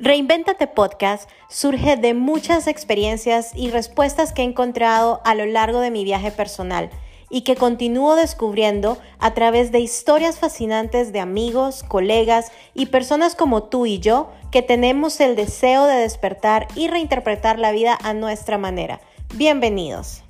Reinventate Podcast surge de muchas experiencias y respuestas que he encontrado a lo largo de mi viaje personal y que continúo descubriendo a través de historias fascinantes de amigos, colegas y personas como tú y yo que tenemos el deseo de despertar y reinterpretar la vida a nuestra manera. Bienvenidos.